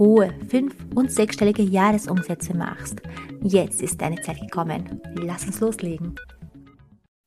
hohe fünf- und sechsstellige Jahresumsätze machst. Jetzt ist deine Zeit gekommen. Lass uns loslegen.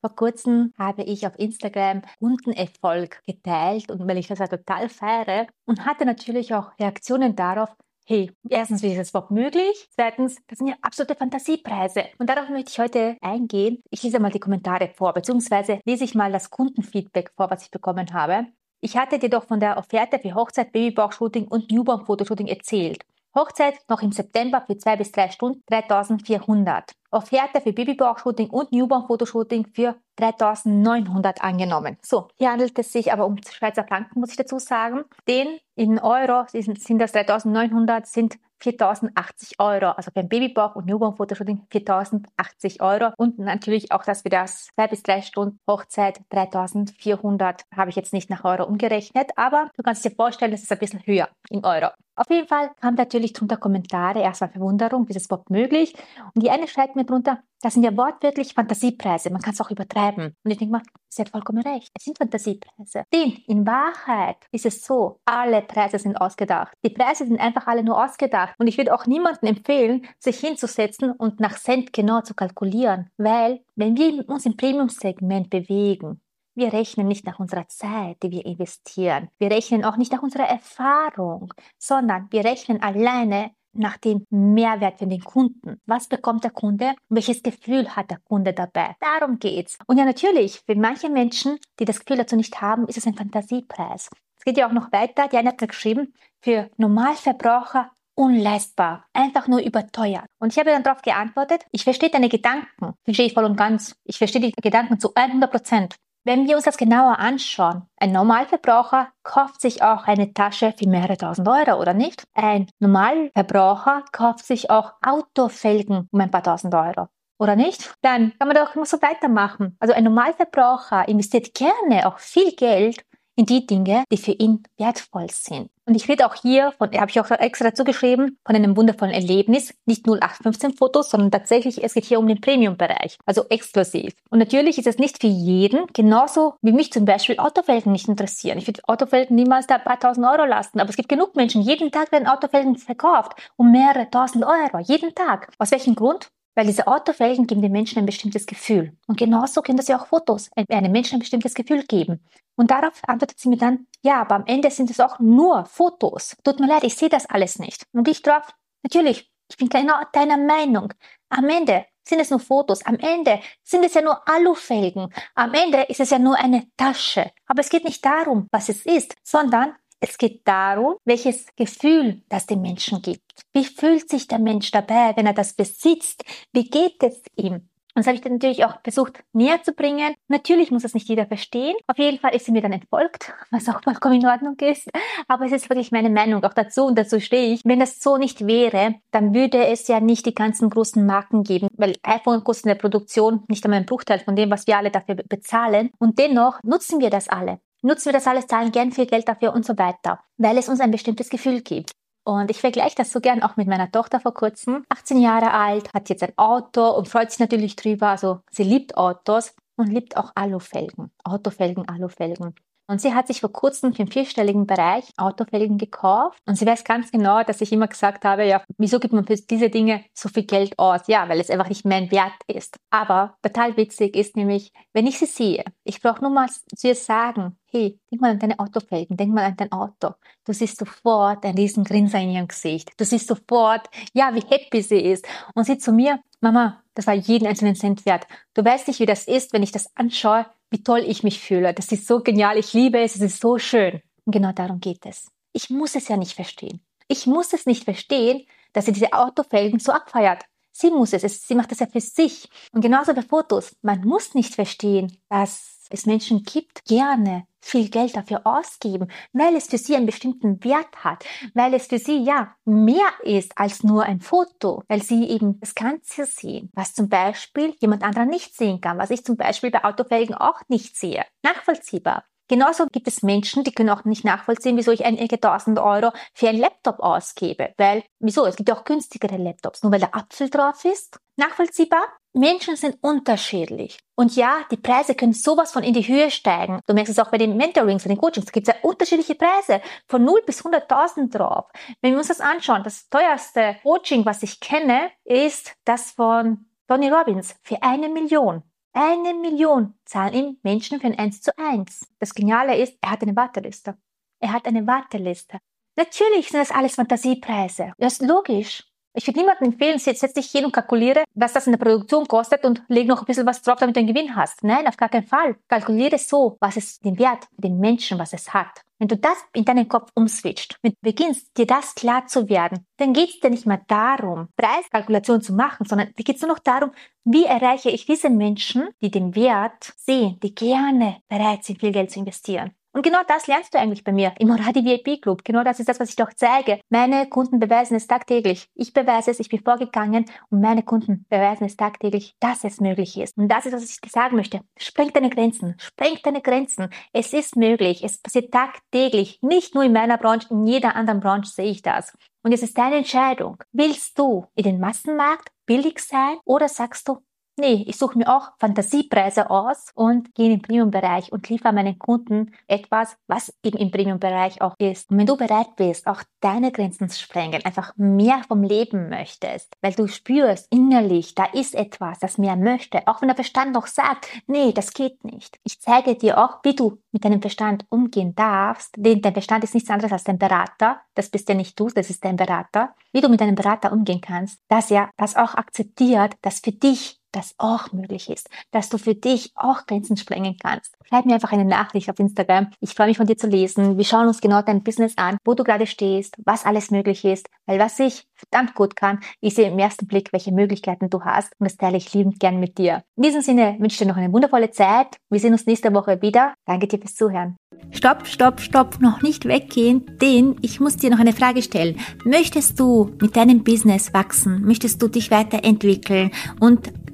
Vor kurzem habe ich auf Instagram Kundenerfolg geteilt und weil ich das ja total feiere und hatte natürlich auch Reaktionen darauf, hey, erstens, wie ist das überhaupt möglich? Zweitens, das sind ja absolute Fantasiepreise. Und darauf möchte ich heute eingehen. Ich lese mal die Kommentare vor, beziehungsweise lese ich mal das Kundenfeedback vor, was ich bekommen habe. Ich hatte dir doch von der Offerte für Hochzeit, Babybauch-Shooting und Newborn-Fotoshooting erzählt. Hochzeit noch im September für zwei bis drei Stunden 3400. Offerte für Babybauch-Shooting und Newborn-Fotoshooting für 3900 angenommen. So, hier handelt es sich aber um Schweizer Franken, muss ich dazu sagen. Den in Euro sind, das 3900, sind 4080 Euro. Also beim Babybauch und Newborn-Fotoshooting 4080 Euro. Und natürlich auch das für das zwei bis drei Stunden Hochzeit 3400. Habe ich jetzt nicht nach Euro umgerechnet, aber du kannst dir vorstellen, das ist ein bisschen höher in Euro. Auf jeden Fall kam natürlich drunter Kommentare, erstmal Verwunderung, wie ist das überhaupt möglich? Und die eine schreibt mir drunter, das sind ja wortwörtlich Fantasiepreise, man kann es auch übertreiben. Und ich denke mal, sie hat vollkommen recht, es sind Fantasiepreise. Denn in Wahrheit ist es so, alle Preise sind ausgedacht. Die Preise sind einfach alle nur ausgedacht. Und ich würde auch niemandem empfehlen, sich hinzusetzen und nach Cent genau zu kalkulieren. Weil, wenn wir uns im Premium-Segment bewegen, wir rechnen nicht nach unserer Zeit, die wir investieren. Wir rechnen auch nicht nach unserer Erfahrung, sondern wir rechnen alleine nach dem Mehrwert für den Kunden. Was bekommt der Kunde? Welches Gefühl hat der Kunde dabei? Darum geht's. Und ja, natürlich, für manche Menschen, die das Gefühl dazu nicht haben, ist es ein Fantasiepreis. Es geht ja auch noch weiter. Die eine hat geschrieben, für Normalverbraucher unleistbar, einfach nur überteuert. Und ich habe dann darauf geantwortet, ich verstehe deine Gedanken, verstehe ich voll und ganz. Ich verstehe die Gedanken zu 100 Prozent. Wenn wir uns das genauer anschauen, ein Normalverbraucher kauft sich auch eine Tasche für mehrere tausend Euro, oder nicht? Ein Normalverbraucher kauft sich auch Autofelgen um ein paar tausend Euro. Oder nicht? Dann kann man doch immer so weitermachen. Also ein Normalverbraucher investiert gerne auch viel Geld in die Dinge, die für ihn wertvoll sind. Und ich rede auch hier, von, habe ich auch extra dazu geschrieben, von einem wundervollen Erlebnis, nicht 0815 Fotos, sondern tatsächlich, es geht hier um den Premium-Bereich, also exklusiv. Und natürlich ist es nicht für jeden, genauso wie mich zum Beispiel Autofelgen nicht interessieren. Ich würde Autofelgen niemals da ein paar tausend Euro lasten, aber es gibt genug Menschen, jeden Tag werden Autofelgen verkauft, um mehrere tausend Euro, jeden Tag. Aus welchem Grund? Weil diese Autofelgen geben den Menschen ein bestimmtes Gefühl. Und genauso können das ja auch Fotos einem Menschen ein bestimmtes Gefühl geben. Und darauf antwortet sie mir dann, ja, aber am Ende sind es auch nur Fotos. Tut mir leid, ich sehe das alles nicht. Und ich drauf, natürlich, ich bin genau deiner Meinung. Am Ende sind es nur Fotos. Am Ende sind es ja nur Alufelgen. Am Ende ist es ja nur eine Tasche. Aber es geht nicht darum, was es ist, sondern es geht darum, welches Gefühl das dem Menschen gibt. Wie fühlt sich der Mensch dabei, wenn er das besitzt? Wie geht es ihm? Und das habe ich dann natürlich auch versucht näher zu bringen. Natürlich muss das nicht jeder verstehen. Auf jeden Fall ist sie mir dann entfolgt, was auch vollkommen in Ordnung ist. Aber es ist wirklich meine Meinung auch dazu und dazu stehe ich. Wenn das so nicht wäre, dann würde es ja nicht die ganzen großen Marken geben, weil iPhone kostet in der Produktion nicht einmal einen Bruchteil von dem, was wir alle dafür bezahlen. Und dennoch nutzen wir das alle nutzen wir das alles, zahlen gern viel Geld dafür und so weiter, weil es uns ein bestimmtes Gefühl gibt. Und ich vergleiche das so gern auch mit meiner Tochter vor kurzem. 18 Jahre alt, hat jetzt ein Auto und freut sich natürlich drüber. Also sie liebt Autos und liebt auch Alufelgen. Autofelgen, Alufelgen. Und sie hat sich vor kurzem für den vierstelligen Bereich Autofelgen gekauft. Und sie weiß ganz genau, dass ich immer gesagt habe, ja, wieso gibt man für diese Dinge so viel Geld aus? Ja, weil es einfach nicht mein Wert ist. Aber total witzig ist nämlich, wenn ich sie sehe, ich brauche nur mal zu ihr sagen, hey, denk mal an deine Autofelgen, denk mal an dein Auto. Du siehst sofort ein riesen Grinser in ihrem Gesicht. Du siehst sofort, ja, wie happy sie ist. Und sie zu mir, Mama, das war jeden einzelnen Cent wert. Du weißt nicht, wie das ist, wenn ich das anschaue, wie toll ich mich fühle. Das ist so genial, ich liebe es, es ist so schön. Und genau darum geht es. Ich muss es ja nicht verstehen. Ich muss es nicht verstehen, dass sie diese Autofelgen so abfeiert. Sie muss es, sie macht das ja für sich. Und genauso bei Fotos. Man muss nicht verstehen, dass es Menschen gibt, gerne viel Geld dafür ausgeben, weil es für sie einen bestimmten Wert hat, weil es für sie ja mehr ist als nur ein Foto, weil sie eben das Ganze sehen, was zum Beispiel jemand anderer nicht sehen kann, was ich zum Beispiel bei Autofelgen auch nicht sehe. Nachvollziehbar. Genauso gibt es Menschen, die können auch nicht nachvollziehen, wieso ich einige tausend Euro für einen Laptop ausgebe. Weil, wieso? Es gibt ja auch günstigere Laptops. Nur weil der Apfel drauf ist. Nachvollziehbar? Menschen sind unterschiedlich. Und ja, die Preise können sowas von in die Höhe steigen. Du merkst es auch bei den Mentorings und den Coachings. Da gibt es ja unterschiedliche Preise. Von 0 bis 100.000 drauf. Wenn wir uns das anschauen, das teuerste Coaching, was ich kenne, ist das von Tony Robbins für eine Million. Eine Million zahlen ihm Menschen für ein 1 zu 1. Das Geniale ist, er hat eine Warteliste. Er hat eine Warteliste. Natürlich sind das alles Fantasiepreise. Das ist logisch. Ich würde niemandem empfehlen, setz dich hin und kalkuliere, was das in der Produktion kostet und leg noch ein bisschen was drauf, damit du einen Gewinn hast. Nein, auf gar keinen Fall. Kalkuliere so, was es den Wert für den Menschen, was es hat. Wenn du das in deinen Kopf umswitcht, du beginnst, dir das klar zu werden, dann geht es dir nicht mehr darum, Preiskalkulation zu machen, sondern dir geht es nur noch darum, wie erreiche ich diese Menschen, die den Wert sehen, die gerne bereit sind, viel Geld zu investieren. Und genau das lernst du eigentlich bei mir im Moradi VIP Club. Genau das ist das, was ich doch zeige. Meine Kunden beweisen es tagtäglich. Ich beweise es, ich bin vorgegangen und meine Kunden beweisen es tagtäglich, dass es möglich ist. Und das ist, was ich dir sagen möchte. Spreng deine Grenzen. Spreng deine Grenzen. Es ist möglich. Es passiert tagtäglich. Nicht nur in meiner Branche, in jeder anderen Branche sehe ich das. Und es ist deine Entscheidung. Willst du in den Massenmarkt billig sein oder sagst du, Nee, ich suche mir auch Fantasiepreise aus und gehe in den Premium-Bereich und liefere meinen Kunden etwas, was eben im Premium-Bereich auch ist. Und wenn du bereit bist, auch deine Grenzen zu sprengen, einfach mehr vom Leben möchtest, weil du spürst innerlich, da ist etwas, das mehr möchte, auch wenn der Verstand noch sagt, nee, das geht nicht. Ich zeige dir auch, wie du mit deinem Verstand umgehen darfst, denn dein Verstand ist nichts anderes als dein Berater. Das bist ja nicht du, das ist dein Berater. Wie du mit deinem Berater umgehen kannst, dass er das auch akzeptiert, dass für dich das auch möglich ist, dass du für dich auch Grenzen sprengen kannst. Schreib mir einfach eine Nachricht auf Instagram. Ich freue mich von dir zu lesen. Wir schauen uns genau dein Business an, wo du gerade stehst, was alles möglich ist, weil was ich verdammt gut kann, ich sehe im ersten Blick, welche Möglichkeiten du hast und das teile ich liebend gern mit dir. In diesem Sinne wünsche ich dir noch eine wundervolle Zeit. Wir sehen uns nächste Woche wieder. Danke dir fürs Zuhören. Stopp, stopp, stopp, noch nicht weggehen, denn ich muss dir noch eine Frage stellen. Möchtest du mit deinem Business wachsen? Möchtest du dich weiterentwickeln und